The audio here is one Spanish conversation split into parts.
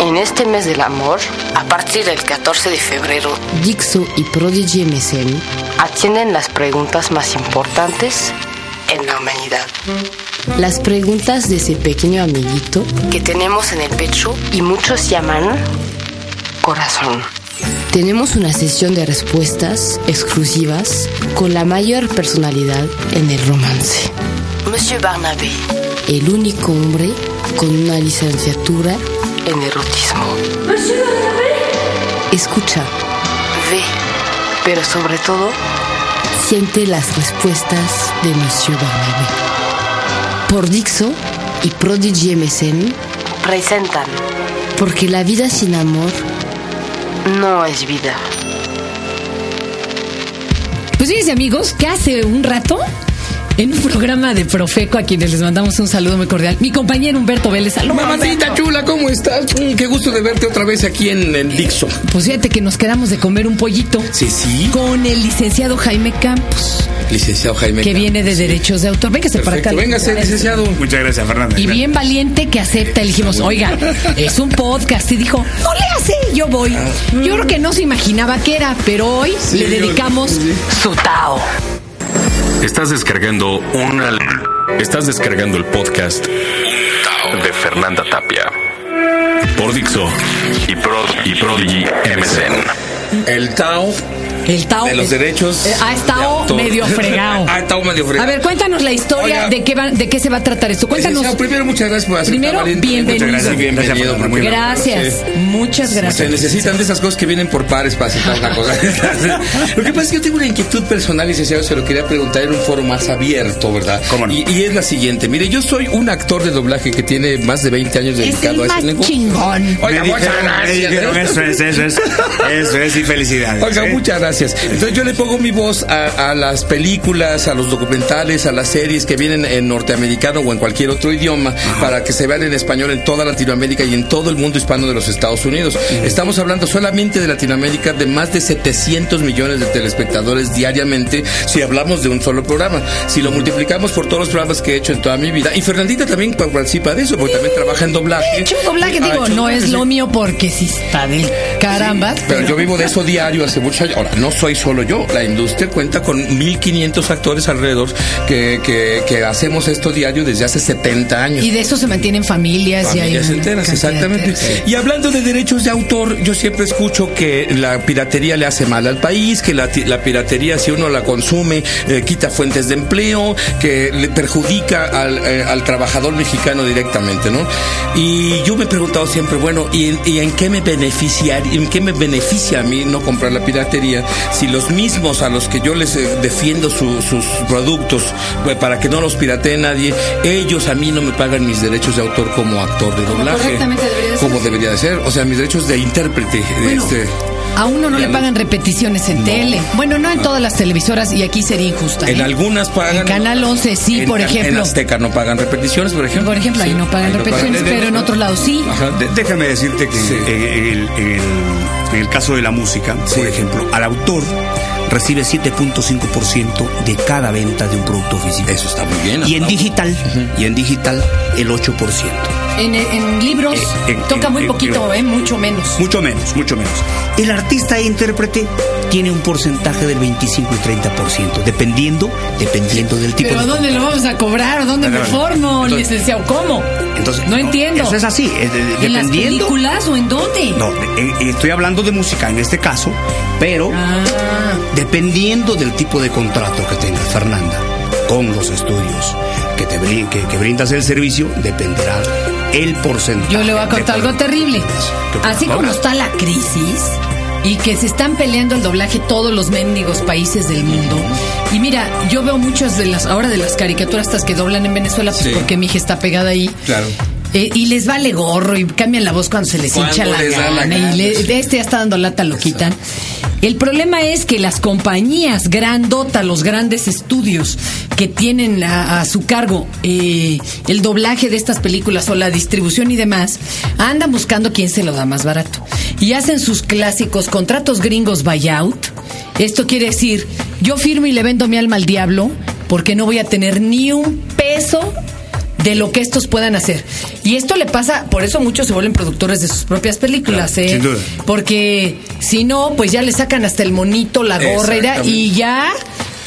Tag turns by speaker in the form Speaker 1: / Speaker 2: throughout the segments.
Speaker 1: En este mes del amor, a partir del 14 de febrero,
Speaker 2: Dixo y Prodigy MSN
Speaker 1: atienden las preguntas más importantes en la humanidad
Speaker 2: las preguntas de ese pequeño amiguito
Speaker 1: que tenemos en el pecho y muchos llaman corazón.
Speaker 2: Tenemos una sesión de respuestas exclusivas con la mayor personalidad en el romance.
Speaker 1: Monsieur Barnabé.
Speaker 2: El único hombre con una licenciatura
Speaker 1: en erotismo.
Speaker 2: Escucha.
Speaker 1: Ve, pero sobre todo,
Speaker 2: siente las respuestas de Monsieur Barnabé por Dixo y Prodigy MSN
Speaker 1: presentan
Speaker 2: Porque la vida sin amor
Speaker 1: no es vida.
Speaker 3: Pues fíjense amigos, que hace un rato en un programa de Profeco a quienes les mandamos un saludo muy cordial. Mi compañero Humberto Vélez. Saludos.
Speaker 4: Mamacita chula, ¿cómo estás? Mm, qué gusto de verte otra vez aquí en el Dixo.
Speaker 3: Pues fíjate que nos quedamos de comer un pollito.
Speaker 4: Sí, sí.
Speaker 3: Con el licenciado Jaime Campos.
Speaker 4: Licenciado Jaime
Speaker 3: Que viene de Derechos de Autor. Véngase para acá.
Speaker 4: Véngase, licenciado.
Speaker 5: Muchas gracias, Fernanda.
Speaker 3: Y bien valiente que acepta. Le dijimos, oiga, es un podcast. Y dijo, no le hace, yo voy. Yo creo que no se imaginaba que era, pero hoy le dedicamos su Tao.
Speaker 6: Estás descargando una. Estás descargando el podcast de Fernanda Tapia por Dixo y, Prod, y Prodigy MSN.
Speaker 4: El Tao
Speaker 3: el Tao.
Speaker 4: De los derechos.
Speaker 3: Eh, ha estado medio fregado.
Speaker 4: ha estado medio fregado.
Speaker 3: A ver, cuéntanos la historia de qué, va, de qué se va a tratar esto. Cuéntanos.
Speaker 4: primero, muchas gracias por
Speaker 3: aceptar. Primero, bienvenido.
Speaker 4: Muchas gracias, bienvenido.
Speaker 3: Gracias. Muchas gracias.
Speaker 4: Se necesitan de esas cosas que vienen por pares para aceptar una cosa. lo que pasa es que yo tengo una inquietud personal, licenciado, se lo quería preguntar en un foro más abierto, ¿verdad?
Speaker 5: ¿Cómo no?
Speaker 4: y, y, es la siguiente. Mire, yo soy un actor de doblaje que tiene más de 20 años dedicado
Speaker 3: es
Speaker 4: a
Speaker 3: ese negocio. chingón.
Speaker 4: Oiga, muchas gracias.
Speaker 5: Eso es, eso es. Eso es y felicidades.
Speaker 4: Oiga,
Speaker 5: ¿eh?
Speaker 4: muchas gracias. Entonces yo le pongo mi voz a, a, las películas, a los documentales, a las series que vienen en norteamericano o en cualquier otro idioma Ajá. para que se vean en español en toda Latinoamérica y en todo el mundo hispano de los Estados Unidos. Uh -huh. Estamos hablando solamente de Latinoamérica de más de 700 millones de telespectadores diariamente si hablamos de un solo programa. Si lo multiplicamos por todos los programas que he hecho en toda mi vida. Y Fernandita también participa de eso porque también trabaja en doblaje.
Speaker 3: He hecho doblaje, digo, hecho no es lo mío porque sí está del caramba.
Speaker 4: Sí, pero, pero yo vivo de eso diario hace muchos años. Ahora, no soy solo yo la industria cuenta con 1.500 actores alrededor que, que, que, hacemos esto diario desde hace 70 años.
Speaker 3: Y de eso se mantienen familias.
Speaker 4: Familias
Speaker 3: y hay
Speaker 4: enteras, exactamente. Sí. Y hablando de derechos de autor, yo siempre escucho que la piratería le hace mal al país, que la, la piratería si uno la consume eh, quita fuentes de empleo, que le perjudica al, eh, al, trabajador mexicano directamente, ¿no? Y yo me he preguntado siempre, bueno, ¿y y en qué me beneficia, en qué me beneficia a mí no comprar la piratería si los mismos a los que yo les eh, defiendo su, sus productos pues, para que no los piratee nadie, ellos a mí no me pagan mis derechos de autor como actor de doblaje.
Speaker 3: Debería
Speaker 4: como debería de ser. O sea, mis derechos de intérprete.
Speaker 3: Bueno,
Speaker 4: este,
Speaker 3: a uno no le pagan repeticiones en no. tele. Bueno, no en todas las televisoras y aquí sería injusta.
Speaker 4: En
Speaker 3: ¿eh?
Speaker 4: algunas pagan.
Speaker 3: En Canal 11 sí,
Speaker 4: en,
Speaker 3: por ejemplo.
Speaker 4: En Azteca no pagan repeticiones, por ejemplo.
Speaker 3: Por ejemplo, ahí no pagan ahí repeticiones, no pagan. pero en otros lados sí.
Speaker 5: Ajá. De, déjame decirte que sí. en, el, en, el, en, el, caso de la música, sí. por ejemplo, al autor recibe 7.5% de cada venta de un producto físico.
Speaker 4: Eso está muy bien.
Speaker 5: Y en digital, uh -huh. y en digital el 8%.
Speaker 3: En, en libros eh, en, toca muy poquito, eh, mucho menos.
Speaker 5: Mucho menos, mucho menos. El artista e intérprete tiene un porcentaje del 25 y 30%, dependiendo, dependiendo del tipo
Speaker 3: ¿Pero
Speaker 5: de
Speaker 3: dónde lo vamos a cobrar? ¿Dónde me formo, entonces, licenciado? ¿Cómo?
Speaker 5: Entonces,
Speaker 3: no, entiendo.
Speaker 5: Eso es así. Eh,
Speaker 3: ¿En las películas o en dónde?
Speaker 5: No, eh, estoy hablando de música en este caso, pero
Speaker 3: ah.
Speaker 5: dependiendo del tipo de contrato que tenga Fernanda con los estudios que, te, que, que brindas el servicio, dependerá el porcentaje.
Speaker 3: Yo le voy a contar algo terrible. Así como está la crisis y que se están peleando el doblaje todos los mendigos países del mundo. Y mira, yo veo muchas de las ahora de las caricaturas estas que doblan en Venezuela pues sí. porque mi hija está pegada ahí.
Speaker 4: Claro.
Speaker 3: Eh, y les vale gorro y cambian la voz cuando se les hincha la
Speaker 4: les
Speaker 3: gana.
Speaker 4: La gana
Speaker 3: y le, de este ya está dando lata, lo quitan. El problema es que las compañías grandota, los grandes estudios que tienen a, a su cargo eh, el doblaje de estas películas o la distribución y demás, andan buscando quién se lo da más barato. Y hacen sus clásicos contratos gringos buyout. Esto quiere decir, yo firmo y le vendo mi alma al diablo porque no voy a tener ni un peso de lo que estos puedan hacer. Y esto le pasa, por eso muchos se vuelven productores de sus propias películas, ¿eh?
Speaker 5: sin duda.
Speaker 3: Porque si no, pues ya le sacan hasta el monito, la gorra y ya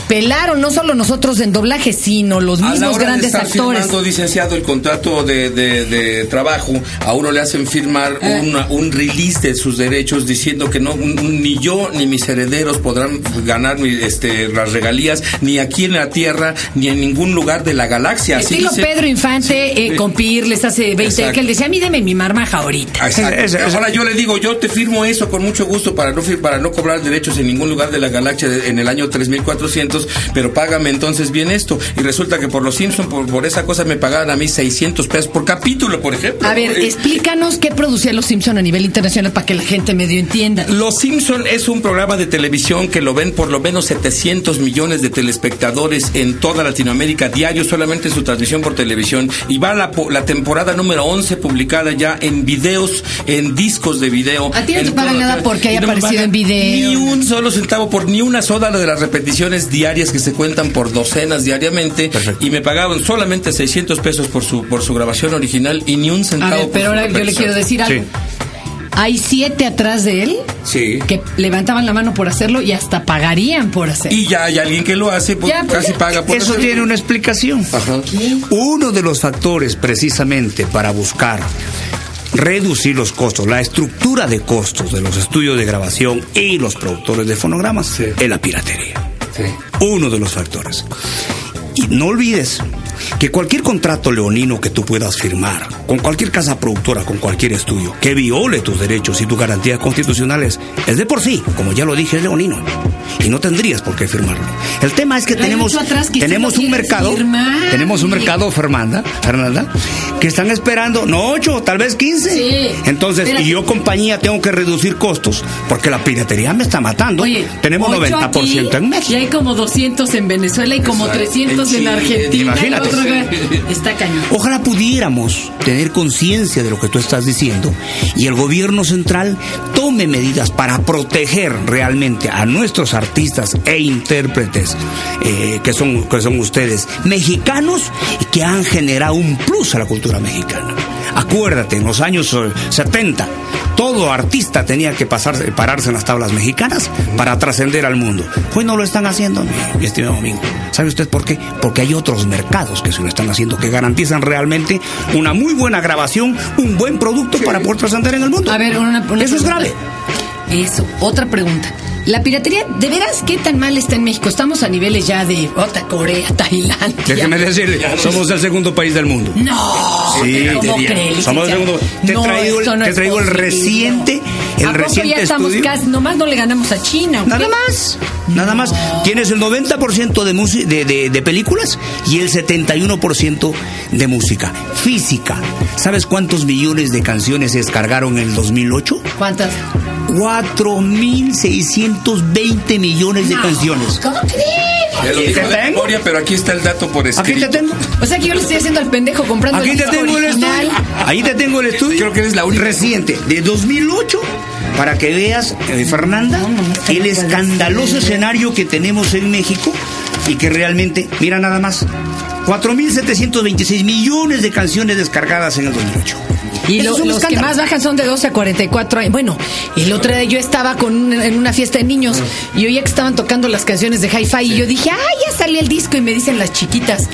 Speaker 3: pelaron no solo nosotros en doblaje, sino los
Speaker 4: A la
Speaker 3: mismos
Speaker 4: hora de
Speaker 3: grandes
Speaker 4: estar
Speaker 3: actores.
Speaker 4: firmando, licenciado, el contrato de, de- de trabajo, a uno le hacen firmar
Speaker 3: Eh.
Speaker 4: una- un release de sus derechos diciendo que no ni yo ni mis herederos podrán ganar mi- este, las regalías ni aquí en la tierra ni en ningún lugar de la galaxia. Así
Speaker 3: Estilo
Speaker 4: dice-
Speaker 3: Pedro Infante
Speaker 4: Sí.
Speaker 3: eh, con Pirles hace 20 años,
Speaker 4: Exacto.
Speaker 3: que él decía, a mí deme mi marmaja ahorita.
Speaker 4: Exacto. Ahora yo le digo, yo te firmo eso con mucho gusto para no para no cobrar derechos en ningún lugar de la galaxia en el año 3400, pero págame entonces bien esto. Y resulta que por los Simpson por, por esa cosa me pagaban a mí 600 pesos por capítulo, por ejemplo.
Speaker 3: A ver,
Speaker 4: Eh,
Speaker 3: explícanos qué producía Los Simpson a nivel internacional para que la gente medio entienda.
Speaker 4: Los Simpson es un programa de televisión que lo ven por lo menos 700 millones de telespectadores en toda Latinoamérica diario, solamente en su transmisión por televisión. Y va la, po- la temporada número 11 publicada ya en videos, en discos de video.
Speaker 3: A ti no te pagan nada porque haya
Speaker 4: no
Speaker 3: aparecido en video.
Speaker 4: Ni un solo centavo por ni una sola de las repeticiones diarias que se cuentan por docenas diariamente.
Speaker 5: Perfecto.
Speaker 4: Y me pagaban solamente 600 pesos por su, por su grabación original y ni un
Speaker 3: A
Speaker 4: centavo
Speaker 3: ver,
Speaker 4: por
Speaker 3: pero ahora yo le quiero decir algo.
Speaker 5: Sí.
Speaker 3: Hay siete atrás de él
Speaker 4: Sí.
Speaker 3: que levantaban la mano por hacerlo y hasta pagarían por hacerlo.
Speaker 4: Y ya hay alguien que lo hace, pues
Speaker 3: Ya, pues,
Speaker 4: casi
Speaker 3: ya.
Speaker 4: paga por
Speaker 5: Eso
Speaker 4: hacerlo.
Speaker 5: tiene una explicación.
Speaker 4: Ajá.
Speaker 5: Uno de los factores precisamente para buscar reducir los costos, la estructura de costos de los estudios de grabación y los productores de fonogramas
Speaker 4: Sí.
Speaker 5: es la piratería. Uno de los factores. Y no olvides que cualquier contrato leonino que tú puedas firmar con cualquier casa productora, con cualquier estudio, que viole tus derechos y tus garantías constitucionales, es de por sí, como ya lo dije, es leonino. Y no tendrías por qué firmarlo. El tema es que
Speaker 3: Pero
Speaker 5: tenemos,
Speaker 3: que
Speaker 5: tenemos un mercado,
Speaker 3: firmar.
Speaker 5: tenemos un mercado, Fernanda, Fernanda, que están esperando, no 8, tal vez 15.
Speaker 3: Sí.
Speaker 5: Entonces,
Speaker 3: Espérate.
Speaker 5: y yo compañía tengo que reducir costos, porque la piratería me está matando.
Speaker 3: Oye,
Speaker 5: tenemos
Speaker 3: ocho
Speaker 5: 90%
Speaker 3: aquí,
Speaker 5: en México.
Speaker 3: Y hay como 200 en Venezuela y como
Speaker 4: Exacto.
Speaker 3: 300 en Argentina.
Speaker 5: imagínate.
Speaker 3: Está cañón.
Speaker 5: Ojalá pudiéramos tener conciencia de lo que tú estás diciendo y el gobierno central tome medidas para proteger realmente a nuestros artistas e intérpretes eh, que, son, que son ustedes, mexicanos y que han generado un plus a la cultura mexicana. Acuérdate, en los años eh, 70, todo artista tenía que pasar, pararse en las tablas mexicanas para trascender al mundo. Hoy no lo están haciendo, mi, estimado amigo. ¿Sabe usted por qué? Porque hay otros mercados que se lo están haciendo, que garantizan realmente una muy buena grabación, un buen producto para poder trascender en el mundo.
Speaker 3: A ver, una, una
Speaker 5: Eso es grave.
Speaker 3: Eso, otra pregunta. La piratería, ¿de veras qué tan mal está en México? Estamos a niveles ya de otra Corea, Tailandia.
Speaker 5: Déjeme decirle, somos el segundo país del mundo.
Speaker 3: No,
Speaker 5: Sí,
Speaker 3: ¿cómo cree,
Speaker 5: somos el segundo. Te he
Speaker 3: No,
Speaker 5: traído,
Speaker 3: eso no
Speaker 5: te traído el reciente, el
Speaker 3: ¿A poco
Speaker 5: reciente
Speaker 3: ya estamos
Speaker 5: estudio.
Speaker 3: casi, nomás no le ganamos a China. ¿o
Speaker 5: Nada
Speaker 3: qué?
Speaker 5: más, nada más. Tienes el 90% de, de, de, de películas y el 71% de música. Física. ¿Sabes cuántos millones de canciones se descargaron en el 2008?
Speaker 3: ¿Cuántas?
Speaker 5: 4.620 millones de canciones.
Speaker 3: ¿Cómo crees?
Speaker 4: Lo dijo de
Speaker 5: tengo.
Speaker 4: memoria, pero aquí está el dato por escrito.
Speaker 5: Aquí te tengo.
Speaker 3: O sea que yo le estoy haciendo al pendejo comprando
Speaker 5: Aquí
Speaker 3: el
Speaker 5: te tengo el estudio. Ahí te tengo el estudio.
Speaker 4: Creo que eres la única.
Speaker 5: Reciente, de 2008, para que veas, eh, Fernanda, el escandaloso escenario que tenemos en México y que realmente, mira nada más, 4.726 millones de canciones descargadas en el 2008.
Speaker 3: Y lo-
Speaker 5: es
Speaker 3: los que
Speaker 5: escándalo.
Speaker 3: más bajan son de 12 a 44 años. Bueno, el otro día yo estaba con un- en una fiesta de niños y oía que estaban tocando las canciones de Hi-Fi y yo dije, ¡ay, ya salió el disco! Y me dicen las chiquitas,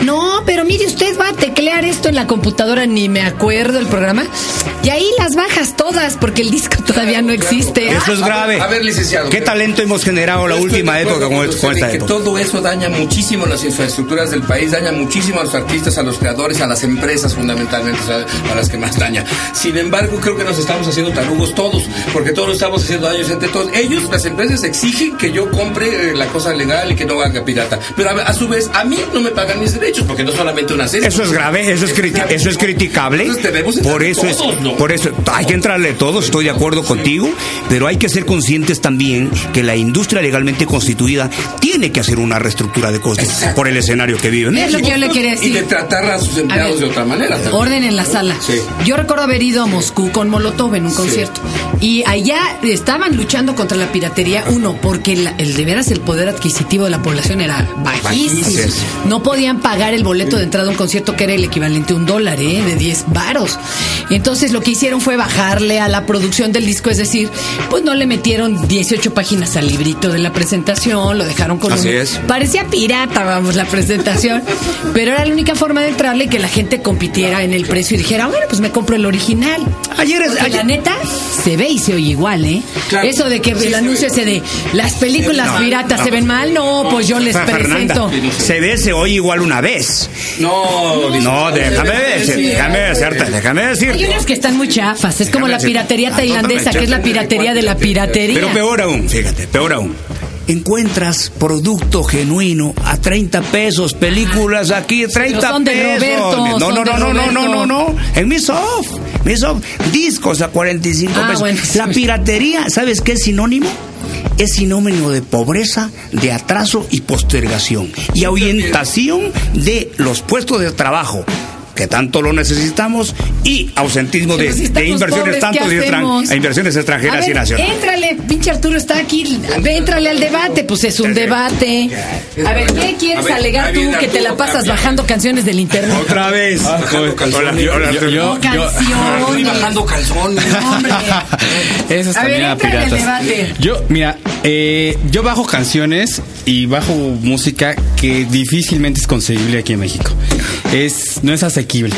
Speaker 3: no, pero mire, usted va a teclear esto en la computadora, ni me acuerdo el programa. Y ahí las bajas todas porque el disco todavía no existe.
Speaker 5: Eso es
Speaker 4: A ver,
Speaker 5: grave.
Speaker 4: a ver, licenciado.
Speaker 5: ¿Qué talento hemos generado la última época con, esta
Speaker 4: que
Speaker 5: época?
Speaker 4: todo eso daña muchísimo las infraestructuras del país, daña muchísimo a los artistas, a los creadores, a las empresas fundamentalmente, a las que más daña. Sin embargo, creo que nos estamos haciendo tarugos todos, porque todos estamos haciendo daños entre todos. Ellos, las empresas, exigen que yo compre eh, la cosa legal y que no haga pirata. Pero a, a su vez, a mí no me pagan mis derechos, porque no solamente una serie.
Speaker 5: Eso es grave, eso es, criti- eso es criticable.
Speaker 4: Entonces
Speaker 5: Por eso es,
Speaker 4: todos, ¿no?
Speaker 5: por eso hay que entrarle todos, estoy de acuerdo contigo, pero hay que ser conscientes también que la industria legalmente constituida tiene que hacer una reestructura de costos por el escenario que vive.
Speaker 3: Es lo que yo le quería
Speaker 4: Y
Speaker 3: decir.
Speaker 4: de tratar a sus
Speaker 3: A
Speaker 4: empleados
Speaker 3: ver,
Speaker 4: de otra manera. también.
Speaker 3: Orden en la sala.
Speaker 4: Sí.
Speaker 3: Yo recuerdo haber ido a Moscú con Molotov en un concierto. Y allá estaban luchando contra la piratería. Uno, porque el de veras el poder adquisitivo de la población era bajísimo.
Speaker 5: Bajísimo.
Speaker 3: No podían pagar el boleto de entrada a un concierto que era el equivalente a un dólar, ¿eh? De 10 varos. Entonces lo que hicieron fue bajarle a la producción del disco, es decir, pues no le metieron 18 páginas al librito de la presentación, lo dejaron con
Speaker 5: Así
Speaker 3: un-
Speaker 5: es.
Speaker 3: Parecía pirata, vamos, la presentación. Pero era la única forma de entrarle y que la gente compitiera en el precio y dijera, bueno, pues me compro el original.
Speaker 5: Ayer es- ayer-
Speaker 3: la neta se ve y se oye igual, ¿eh?
Speaker 4: Claro.
Speaker 3: Eso de que
Speaker 4: Sí,
Speaker 3: el
Speaker 4: se
Speaker 3: anuncio
Speaker 4: ve.
Speaker 3: ese de las películas
Speaker 5: No,
Speaker 3: piratas
Speaker 5: no.
Speaker 3: se ven mal, no, pues yo les
Speaker 5: Fernanda,
Speaker 3: presento.
Speaker 5: se ve, se oye igual una vez.
Speaker 4: No,
Speaker 5: No, déjame decir, déjame decirte, déjame
Speaker 3: Hay
Speaker 5: decirte.
Speaker 3: unas que están muy chafas, es como la piratería
Speaker 5: Ah,
Speaker 3: tailandesa, que es la piratería de la piratería.
Speaker 5: Pero peor aún, fíjate, peor aún. Encuentras producto genuino a 30 pesos, películas aquí, 30
Speaker 3: son de
Speaker 5: pesos.
Speaker 3: Roberto,
Speaker 5: no,
Speaker 3: son
Speaker 5: no,
Speaker 3: de
Speaker 5: no, no, no, no, no, no. En mi soft, mi soft, discos a 45
Speaker 3: Ah,
Speaker 5: pesos.
Speaker 3: bueno.
Speaker 5: La piratería, ¿sabes qué es sinónimo? Es sinónimo de pobreza, de atraso y postergación. Y ahuyentación de los puestos de trabajo que tanto lo necesitamos y ausentismo de, de inversiones
Speaker 3: pobres,
Speaker 5: tanto
Speaker 3: ¿qué
Speaker 5: de a inversiones extranjeras
Speaker 3: A ver,
Speaker 5: y nacionales.
Speaker 3: Éntrale, pinche Arturo está aquí. Éntrale al debate, pues es un debate. A ver, ¿qué quieres
Speaker 4: ver,
Speaker 3: alegar tú que te la pasas bajando canciones del internet?
Speaker 5: Otra vez.
Speaker 4: Bajando calzones.
Speaker 7: Yo-
Speaker 4: bajando calzones.
Speaker 3: A ver,
Speaker 7: también piratas. Yo, mira, eh, yo bajo canciones y bajo música que difícilmente es conseguible aquí en México. Es, no es asequible.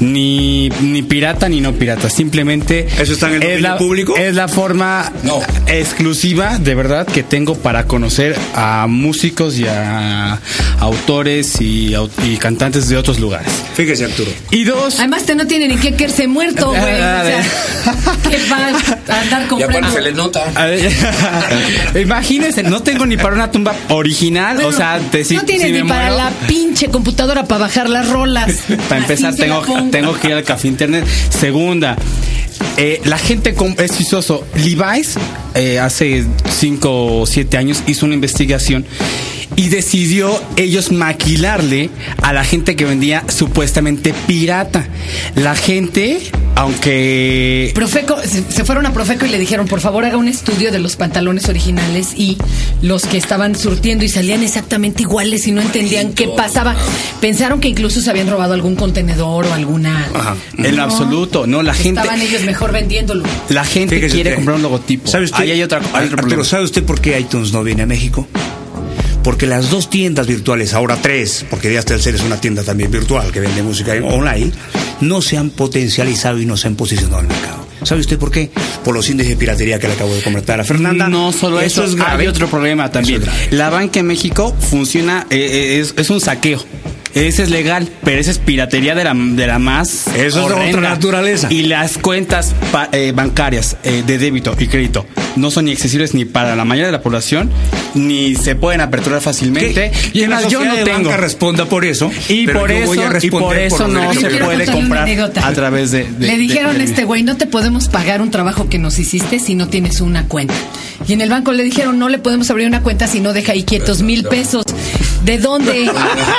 Speaker 7: Ni, ni pirata ni no pirata. Simplemente.
Speaker 5: ¿Eso está en el
Speaker 7: es
Speaker 5: dominio
Speaker 7: la,
Speaker 5: público?
Speaker 7: Es la forma
Speaker 4: No.
Speaker 7: exclusiva, de verdad, que tengo para conocer a músicos y a autores y, cantantes de otros lugares.
Speaker 5: Fíjese, Arturo.
Speaker 7: Y dos.
Speaker 3: Además, te no tiene ni que quererse muerto, güey. O sea, ¿qué va a andar
Speaker 4: Ya
Speaker 3: comprando?
Speaker 4: cuando se le nota.
Speaker 7: Imagínense, no tengo ni para una tumba original,
Speaker 3: Bueno,
Speaker 7: o sea, de si,
Speaker 3: no tienes
Speaker 7: si
Speaker 3: ni para
Speaker 7: muero,
Speaker 3: la pinche computadora para bajar las rolas.
Speaker 7: Para empezar, tengo, tengo que ir al café internet. Segunda, eh, la gente es chistoso. Levi's eh, hace 5 o 7 años hizo una investigación y decidió ellos maquilarle a la gente que vendía supuestamente pirata. La gente, aunque
Speaker 3: Profeco, se, fueron a Profeco y le dijeron, por favor, haga un estudio de los pantalones originales y los que estaban surtiendo y salían exactamente iguales y no entendían qué pasaba. Pensaron que incluso se habían robado algún contenedor o alguna...
Speaker 5: Ajá.
Speaker 7: en
Speaker 3: No.
Speaker 7: absoluto, no, la gente,
Speaker 3: Estaban ellos mejor vendiéndolo.
Speaker 7: la gente
Speaker 5: Fíjese
Speaker 7: quiere
Speaker 5: usted.
Speaker 7: comprar un logotipo.
Speaker 5: ¿Sabe usted?
Speaker 7: Ahí hay otra, hay otro
Speaker 5: Arturo. ¿sabe usted por qué iTunes no viene a México? Porque las dos tiendas virtuales, ahora tres, porque ya Telcel es una tienda también virtual que vende música online, no se han potencializado y no se han posicionado en el mercado. ¿Sabe usted por qué? Por los índices de piratería que le acabo de comentar a Fernanda.
Speaker 7: No solo eso,
Speaker 5: es grave.
Speaker 7: hay otro problema también.
Speaker 5: Eso es.
Speaker 7: La banca en México funciona, eh, eh, es, es un saqueo. Ese es legal, pero esa es piratería de la, de la más.
Speaker 5: Eso es de otra
Speaker 7: horrenda.
Speaker 5: naturaleza.
Speaker 7: Y las cuentas pa- eh, bancarias eh, de débito y crédito no son ni accesibles ni para la mayoría de la población, ni se pueden aperturar fácilmente.
Speaker 5: Que
Speaker 7: Y además,
Speaker 5: la
Speaker 7: yo
Speaker 5: sociedad
Speaker 7: no
Speaker 5: de
Speaker 7: tengo.
Speaker 5: banca responda por eso.
Speaker 7: Y
Speaker 5: pero
Speaker 7: por,
Speaker 5: yo voy a
Speaker 7: eso, y por eso no se puede comprar a través de. de-
Speaker 3: Le dijeron
Speaker 7: de-
Speaker 3: a este güey, no te podemos pagar un trabajo que nos hiciste si no tienes una cuenta. Y en el banco le dijeron, no le podemos abrir una cuenta si no deja ahí quietos mil pesos. ¿De dónde?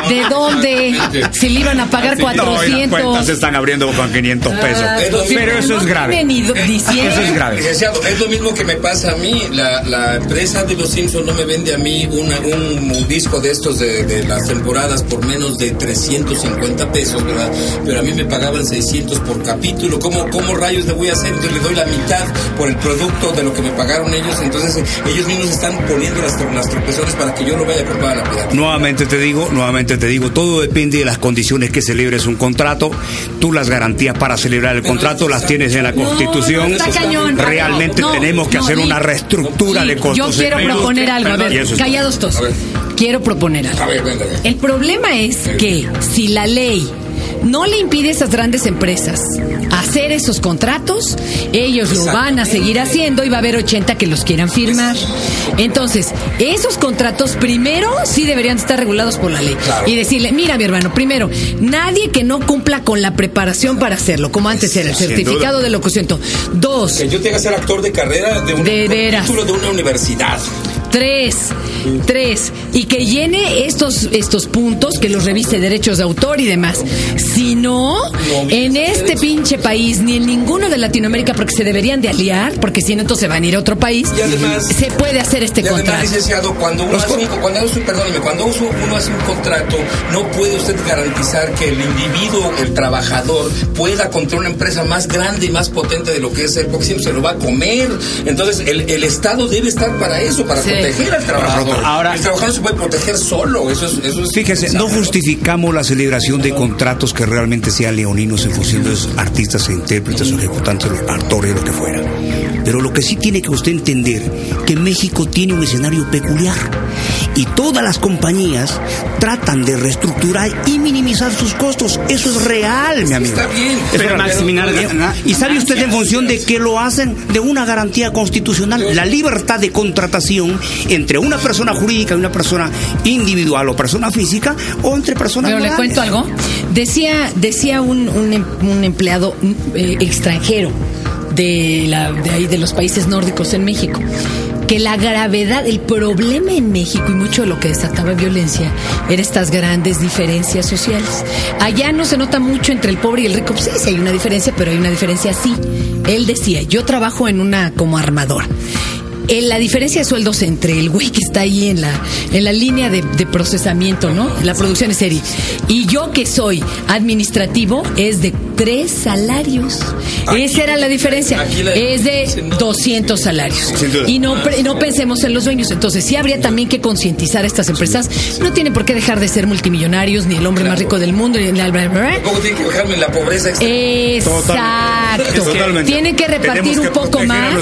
Speaker 3: ¿De dónde? Si le iban a pagar
Speaker 5: No, y las cuentas
Speaker 3: 400.
Speaker 5: se están abriendo con 500 pesos.
Speaker 3: Ah,
Speaker 4: Es mismo.
Speaker 5: pero eso es
Speaker 3: no
Speaker 5: grave. Eso es grave.
Speaker 4: Es lo mismo que me pasa a mí. La, la empresa de los Simpsons no me vende a mí una- un, disco de estos de, de las temporadas por menos de 350 pesos, ¿verdad? Pero a mí me pagaban 600 por capítulo. ¿Cómo, cómo rayos le voy a hacer? Yo le doy la mitad por el producto de lo que me pagaron ellos. Entonces ellos mismos están poniendo las, las tropezones para que yo lo vaya a comprar a la pirata.
Speaker 5: Nuevamente te digo, nuevamente te digo, todo depende de las condiciones que celebres un contrato. Tú las garantías para celebrar el contrato las tienes en la Constitución.
Speaker 3: no, está cañón.
Speaker 5: Realmente
Speaker 3: No,
Speaker 5: tenemos que
Speaker 3: no,
Speaker 5: hacer una reestructura
Speaker 3: Nick,
Speaker 5: de costos.
Speaker 3: Yo quiero proponer algo. A
Speaker 5: y
Speaker 3: ver, callados todos. Quiero proponer algo.
Speaker 4: A ver, venga, venga.
Speaker 3: El problema es que si la ley no le impide a esas grandes empresas hacer esos contratos, ellos lo van a seguir haciendo y va a haber 80 que los quieran firmar. Entonces, esos contratos primero sí deberían estar regulados por la ley.
Speaker 4: Claro.
Speaker 3: Y decirle, mira mi hermano, primero, nadie que no cumpla con la preparación para hacerlo, como antes era el certificado de locución. Dos,
Speaker 4: Que yo tenga que ser actor de carrera de, un
Speaker 3: De veras.
Speaker 4: de una universidad.
Speaker 3: Tres. Tres. Y que llene estos, estos puntos, que los revise derechos de autor y demás. Si no, en este pinche país, ni en ninguno de Latinoamérica, porque se deberían de aliar, porque si no, entonces van a ir a otro país,
Speaker 4: Y además-
Speaker 3: se puede hacer este
Speaker 4: Y además,
Speaker 3: contrato.
Speaker 4: licenciado, cuando uno, hace un, cuando hace un- perdóneme, cuando uno hace un contrato, no puede usted garantizar que el individuo, el trabajador, pueda contra una empresa más grande y más potente de lo que es él, porque siempre se lo va a comer. Entonces, el, el Estado debe estar para eso, para
Speaker 3: Sí.
Speaker 4: Proteger al trabajador.
Speaker 7: Ahora-
Speaker 4: el trabajador se puede proteger solo. Eso es, eso es
Speaker 5: Fíjese, no justificamos la celebración de contratos que realmente sean leoninos en función de los artistas e intérpretes o ejecutantes, actores, lo que fuera. Pero lo que sí tiene que usted entender, que México tiene un escenario peculiar. Y todas las compañías tratan de reestructurar y minimizar sus costos. Eso es real, mi amigo.
Speaker 4: Está bien,
Speaker 5: Es
Speaker 7: pero
Speaker 5: ¿Y sabe usted en función de qué lo hacen? De una garantía constitucional, la libertad de contratación entre una persona jurídica y una persona individual o persona física o entre personas
Speaker 3: Pero le cuento algo. Decía, decía un, un em- un empleado eh, extranjero de, la, de ahí de los países nórdicos en México que la gravedad, el problema en México y mucho de lo que desataba violencia era estas grandes diferencias sociales. Allá no se nota mucho entre el pobre y el rico. Sí, sí hay una diferencia, pero hay una diferencia sí. Él decía, yo trabajo en una como armador. Eh, la diferencia de sueldos entre el güey que está ahí en la, en la línea de, de procesamiento, ¿no? La producción de serie. Y yo que soy administrativo es de tres salarios. Esa era la diferencia.
Speaker 4: aquí la-
Speaker 3: es de
Speaker 4: sin duda.
Speaker 3: 200 salarios. Y no, pensemos en los dueños. Entonces sí habría también que concientizar a estas empresas. No tienen por qué dejar de ser multimillonarios, ni el hombre más rico del mundo, ni el...
Speaker 4: Tampoco tiene que dejarme en la pobreza.
Speaker 3: Exacto.
Speaker 5: Totalmente.
Speaker 3: Tienen que repartir
Speaker 5: que
Speaker 3: un poco
Speaker 5: a
Speaker 3: más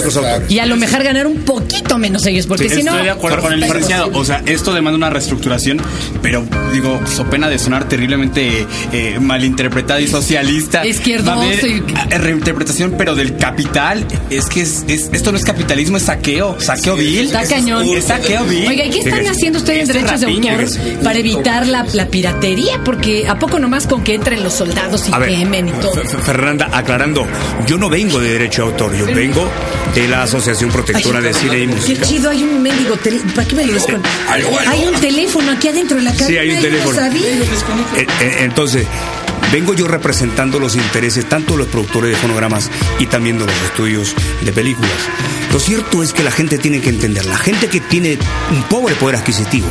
Speaker 3: y a lo mejor ganar un poquito menos ellos, porque si no.
Speaker 7: Estoy de acuerdo con el licenciado. O sea, esto demanda una reestructuración, pero digo, so pena de sonar terriblemente eh, malinterpretada y socialista.
Speaker 3: Izquierdoso
Speaker 7: Va a haber,
Speaker 3: y-
Speaker 7: eh, reinterpretación, pero del capital. Es que es, es- esto no es capitalismo, es saqueo. Saqueo vil.
Speaker 3: Está cañón.
Speaker 7: Es saqueo vil.
Speaker 3: Oiga, ¿y qué están haciendo ustedes
Speaker 7: es
Speaker 3: derechos de autor para evitar la, la piratería? Porque ¿a poco nomás con que entren los soldados y quemen y todo?
Speaker 5: Fernanda, aclarando, yo no vengo de derecho de autor, yo vengo de la Asociación Protectora de Cine y
Speaker 3: Qué
Speaker 5: Música.
Speaker 3: chido, hay un mendigo teléfono. ¿Para qué me lo
Speaker 4: aló.
Speaker 3: Hay un teléfono aquí adentro de la cabina.
Speaker 5: Sí, hay un
Speaker 3: no
Speaker 5: teléfono.
Speaker 3: sabía.
Speaker 5: Eh, eh, Entonces, vengo yo representando los intereses tanto de los productores de fonogramas y también de los estudios de películas. Lo cierto es que la gente tiene que entender, la gente que tiene un pobre poder adquisitivo,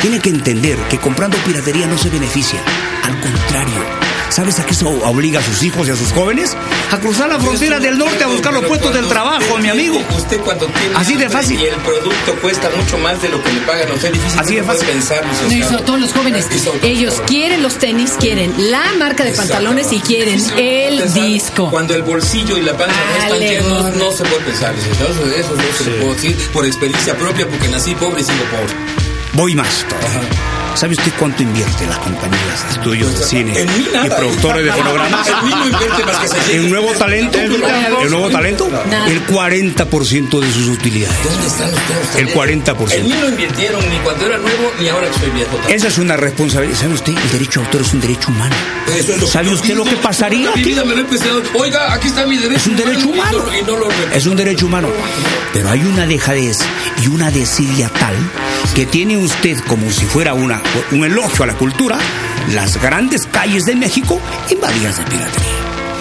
Speaker 5: tiene que entender que comprando piratería no se beneficia. Al contrario, ¿sabes a qué eso obliga a sus hijos y a sus jóvenes? A cruzar la frontera del norte a buscar los puestos del trabajo, mi amigo.
Speaker 4: Usted cuando tiene
Speaker 5: Así de fácil.
Speaker 4: Y el producto cuesta mucho más de lo que le pagan a usted, difícilmente
Speaker 5: Así de fácil.
Speaker 4: pensar,
Speaker 3: No, y sobre todo los jóvenes. Ellos quieren los tenis, quieren la marca de pantalones y quieren el disco.
Speaker 4: Cuando el bolsillo y la panza no están llenos, no se puede pensar. Eso, eso no se lo puedo decir por experiencia propia, porque nací pobre y sigo pobre.
Speaker 5: Voy más. todavía. ¿Sabe usted cuánto invierte las compañías de estudios de cine
Speaker 4: En mí nada.
Speaker 5: y productores de fonogramas?
Speaker 4: En mí no invierte más que se
Speaker 5: ¿En nuevo talento? ¿El nuevo talento? El 40% de sus utilidades.
Speaker 4: ¿Dónde están ustedes?
Speaker 5: El 40%.
Speaker 4: En mí no invirtieron ni cuando era nuevo ni ahora que soy viejo.
Speaker 5: Esa es una responsabilidad. ¿Sabe usted? El derecho de autor es un derecho humano.
Speaker 4: Eso es lo que
Speaker 5: ¿Sabe usted lo que pasaría aquí?
Speaker 4: vida me lo he pensado. Oiga, aquí está mi derecho.
Speaker 5: Es un derecho humano.
Speaker 4: Y no, lo
Speaker 5: Es un derecho humano. Pero hay una dejadez y una desidia tal que tiene usted como si fuera una, un elogio a la cultura, las grandes calles de México invadidas de piratería.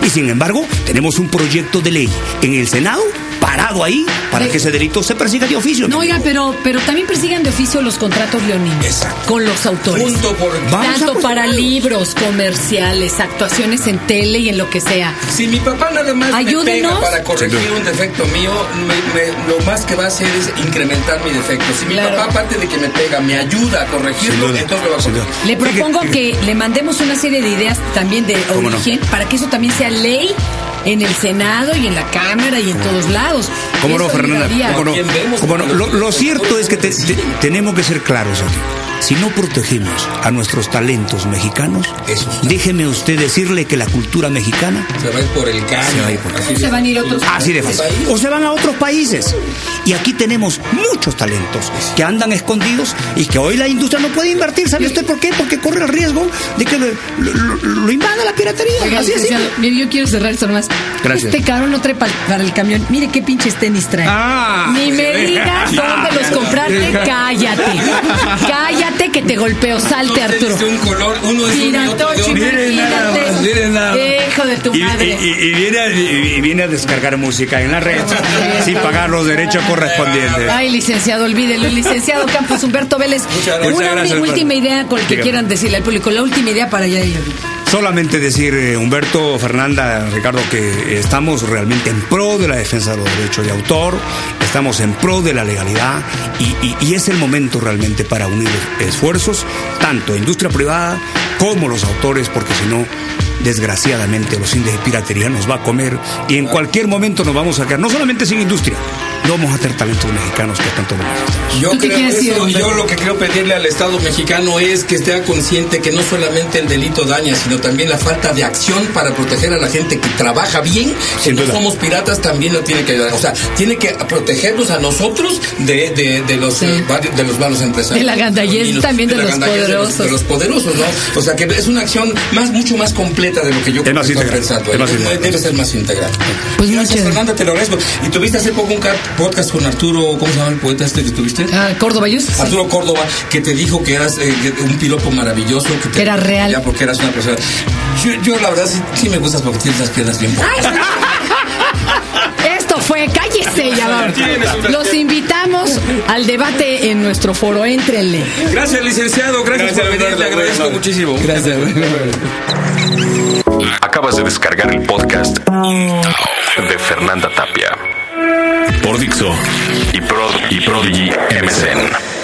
Speaker 5: Y sin embargo, tenemos un proyecto de ley en el Senado parado ahí para
Speaker 3: De-
Speaker 5: que ese delito se persiga de oficio.
Speaker 3: No, oiga, pero, pero también persigan de oficio los contratos leoninos
Speaker 4: Exacto.
Speaker 3: con los autores.
Speaker 4: Punto por.
Speaker 5: Vamos a
Speaker 3: Tanto para libros, comerciales, actuaciones en tele y en lo que sea.
Speaker 4: Si mi papá nada más
Speaker 3: Ayúdenos.
Speaker 4: me pega para corregir un defecto mío, me- me- lo más que va a hacer es incrementar mi defecto. Si mi
Speaker 3: Claro.
Speaker 4: papá, aparte de que me pega, me ayuda a corregirlo, entonces lo va a corregir.
Speaker 3: Le propongo que le mandemos una serie de ideas también de origen para que eso también sea ley en el Senado y en la Cámara y en todos lados.
Speaker 5: ¿Cómo no, Fernanda? ¿Cómo no? Lo, cierto es que te- tenemos que ser claros aquí. Si no protegemos a nuestros talentos mexicanos,
Speaker 4: Eso
Speaker 5: déjeme usted decirle que la cultura mexicana
Speaker 4: Se va a ir por el caño.
Speaker 5: Se va a ir por el
Speaker 4: de-
Speaker 3: Se van a ir a otros
Speaker 5: Así de fácil. O se van a otros países. Y aquí tenemos muchos talentos que andan escondidos y que hoy la industria no puede invertir. ¿Sabe usted por qué? Porque corre el riesgo de que lo, lo- lo invada la piratería.
Speaker 3: Oiga,
Speaker 5: Así es.
Speaker 3: mire, yo quiero cerrar esto nomás.
Speaker 5: Gracias.
Speaker 3: Este cabrón no trae pa- para el camión. Mire qué pinches tenis trae.
Speaker 5: Ah,
Speaker 3: Ni
Speaker 5: pues,
Speaker 3: me
Speaker 5: eh.
Speaker 3: digas dónde los compraste. Cállate. Cállate que te golpeo. Salte, Arturo.
Speaker 4: de un color, uno de.
Speaker 5: Miren nada más,
Speaker 3: imagínate.
Speaker 5: miren nada más.
Speaker 3: Hijo de tu
Speaker 5: Y,
Speaker 3: madre.
Speaker 5: y- y- y viene, a, y- viene a descargar música en la red sin pagar los derechos correspondientes.
Speaker 3: Ay, licenciado, olvídelo. Licenciado Campos Humberto Vélez.
Speaker 4: Muchas
Speaker 5: gracias.
Speaker 3: Una
Speaker 5: gracias,
Speaker 3: última idea con el que
Speaker 5: Dígame.
Speaker 3: quieran decirle al público. La última idea para allá.
Speaker 5: Solamente decir, eh, Humberto, Fernanda, Ricardo, que estamos realmente en pro de la defensa de los derechos de autor, estamos en pro de la legalidad y, es el momento realmente para unir esfuerzos, tanto industria privada como los autores, porque si no, desgraciadamente los índices de piratería nos va a comer y en cualquier momento nos vamos a quedar, no solamente sin industria, no vamos a tener talentos mexicanos que tanto lo necesitamos.
Speaker 4: Yo
Speaker 3: ¿Tú qué
Speaker 4: creo eso, yo lo que quiero pedirle al Estado mexicano es que esté consciente que no solamente el delito daña, sino también la falta de acción para proteger a la gente que trabaja bien, que
Speaker 5: Sin
Speaker 4: no
Speaker 5: duda.
Speaker 4: somos piratas, también lo tiene que ayudar. O sea, tiene que protegernos a nosotros de, de, de los
Speaker 3: Sí.
Speaker 4: eh, de los malos empresarios.
Speaker 3: De la gandallez
Speaker 4: Y
Speaker 3: también de
Speaker 4: la
Speaker 3: los
Speaker 4: gandallez
Speaker 3: poderosos.
Speaker 4: De los, poderosos, ¿no? O sea, que es una acción más mucho más completa de lo que yo estoy
Speaker 5: integral,
Speaker 4: pensando.
Speaker 5: más
Speaker 4: Debe- ser más integral.
Speaker 3: Pues
Speaker 4: Gracias, Fernanda, te lo agradezco. Y tuviste hace poco un ca- podcast con Arturo, ¿cómo se llama el poeta este que tuviste?
Speaker 3: Ah, Córdoba Yus.
Speaker 4: Arturo Córdoba, que te dijo que eras eh, un piropo maravilloso. Que te-
Speaker 3: Era real.
Speaker 4: Ya porque eras una persona. Yo, yo, la verdad sí, sí me gustas porque tienes las piernas bien.
Speaker 3: Esto fue Cállese ya va. Los invitamos al debate en nuestro foro. Éntrenle.
Speaker 4: Gracias, licenciado. Gracias, por venir. Te agradezco muchísimo. Gracias.
Speaker 6: Acabas de descargar el podcast de Fernanda Tapia por Dixo y, Prod y Prodigy MSN.